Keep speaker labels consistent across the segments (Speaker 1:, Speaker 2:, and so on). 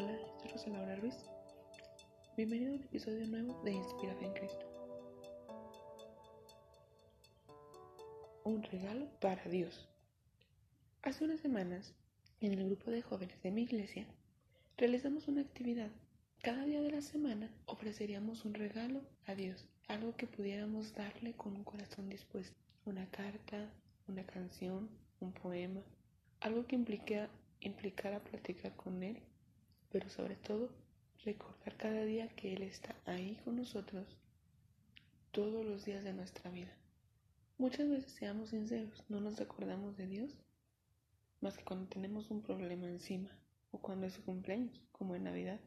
Speaker 1: Hola, soy Rosa Laura Ruiz. Bienvenido a un episodio nuevo de Inspira Fe en Cristo. Un regalo para Dios. Hace unas semanas, en el grupo de jóvenes de mi iglesia, realizamos una actividad. Cada día de la semana ofreceríamos un regalo a Dios, algo que pudiéramos darle con un corazón dispuesto. Una carta, una canción, un poema, algo que implica, implicara platicar con Él pero sobre todo recordar cada día que Él está ahí con nosotros todos los días de nuestra vida. Muchas veces, seamos sinceros, no nos recordamos de Dios más que cuando tenemos un problema encima o cuando es su cumpleaños, como en Navidad.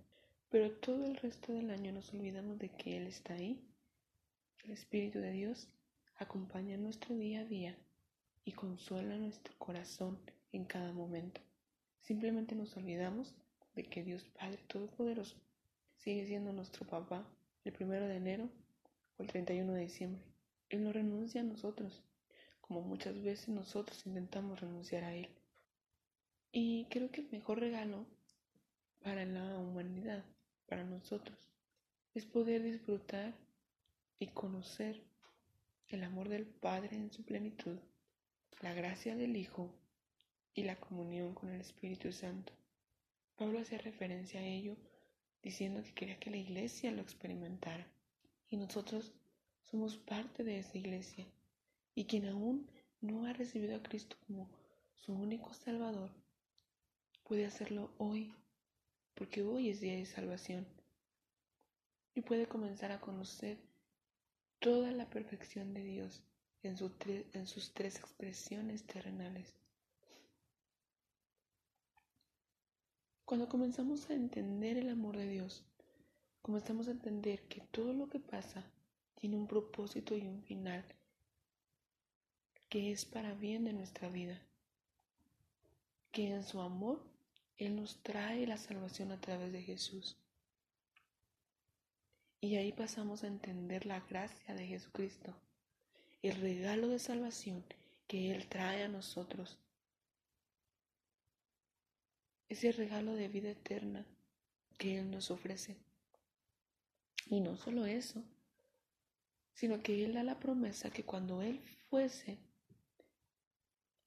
Speaker 1: Pero todo el resto del año nos olvidamos de que Él está ahí. El Espíritu de Dios acompaña nuestro día a día y consuela nuestro corazón en cada momento. Simplemente nos olvidamos de que Dios Padre Todopoderoso sigue siendo nuestro papá el primero de enero o el 31 de diciembre. Él no renuncia a nosotros, como muchas veces nosotros intentamos renunciar a Él. Y creo que el mejor regalo para la humanidad, para nosotros, es poder disfrutar y conocer el amor del Padre en su plenitud, la gracia del Hijo y la comunión con el Espíritu Santo. Pablo hacía referencia a ello diciendo que quería que la iglesia lo experimentara. Y nosotros somos parte de esa iglesia. Y quien aún no ha recibido a Cristo como su único Salvador, puede hacerlo hoy, porque hoy es día de salvación. Y puede comenzar a conocer toda la perfección de Dios en, en sus tres expresiones terrenales. Cuando comenzamos a entender el amor de Dios, comenzamos a entender que todo lo que pasa tiene un propósito y un final que es para bien de nuestra vida, que en su amor Él nos trae la salvación a través de Jesús. Y ahí pasamos a entender la gracia de Jesucristo, el regalo de salvación que Él trae a nosotros ese regalo de vida eterna que Él nos ofrece. Y no solo eso, sino que Él da la promesa que cuando Él fuese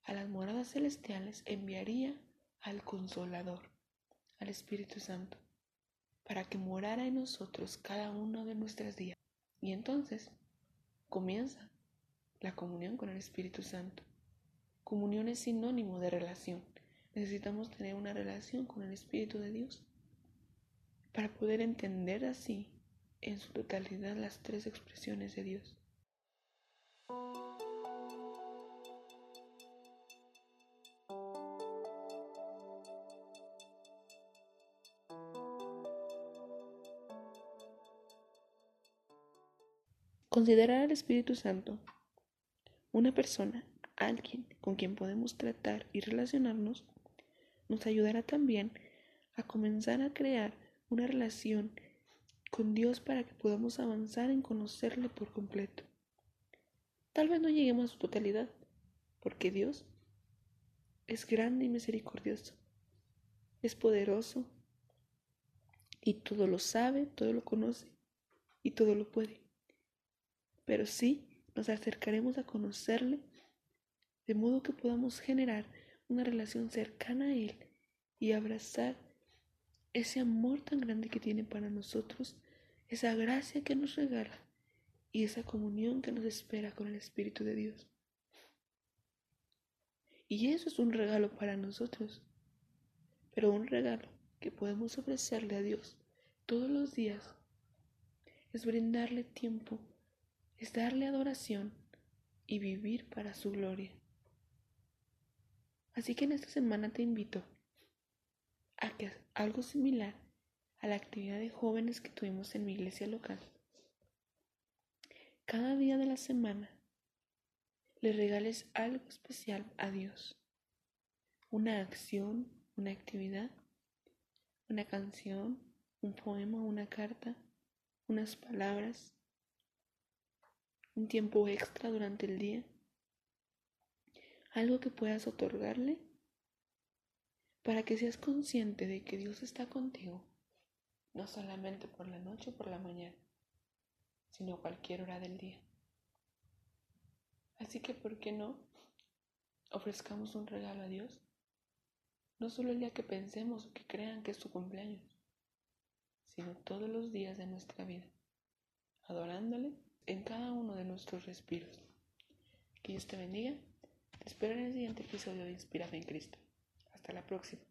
Speaker 1: a las moradas celestiales enviaría al Consolador, al Espíritu Santo, para que morara en nosotros cada uno de nuestros días. Y entonces comienza la comunión con el Espíritu Santo. Comunión es sinónimo de relación. Necesitamos tener una relación con el Espíritu de Dios para poder entender así en su totalidad las tres expresiones de Dios. Considerar al Espíritu Santo una persona, alguien con quien podemos tratar y relacionarnos, nos ayudará también a comenzar a crear una relación con Dios para que podamos avanzar en conocerle por completo. Tal vez no lleguemos a su totalidad, porque Dios es grande y misericordioso, es poderoso y todo lo sabe, todo lo conoce y todo lo puede. Pero sí nos acercaremos a conocerle de modo que podamos generar una relación cercana a Él y abrazar ese amor tan grande que tiene para nosotros, esa gracia que nos regala y esa comunión que nos espera con el Espíritu de Dios. Y eso es un regalo para nosotros, pero un regalo que podemos ofrecerle a Dios todos los días es brindarle tiempo, es darle adoración y vivir para su gloria. Así que en esta semana te invito a que algo similar a la actividad de jóvenes que tuvimos en mi iglesia local. Cada día de la semana le regales algo especial a Dios. Una acción, una actividad, una canción, un poema, una carta, unas palabras, un tiempo extra durante el día algo que puedas otorgarle para que seas consciente de que Dios está contigo, no solamente por la noche o por la mañana, sino cualquier hora del día. Así que, ¿por qué no ofrezcamos un regalo a Dios? No solo el día que pensemos o que crean que es su cumpleaños, sino todos los días de nuestra vida, adorándole en cada uno de nuestros respiros. Que Dios te bendiga. Espero en el siguiente episodio de Inspirada en Cristo. Hasta la próxima.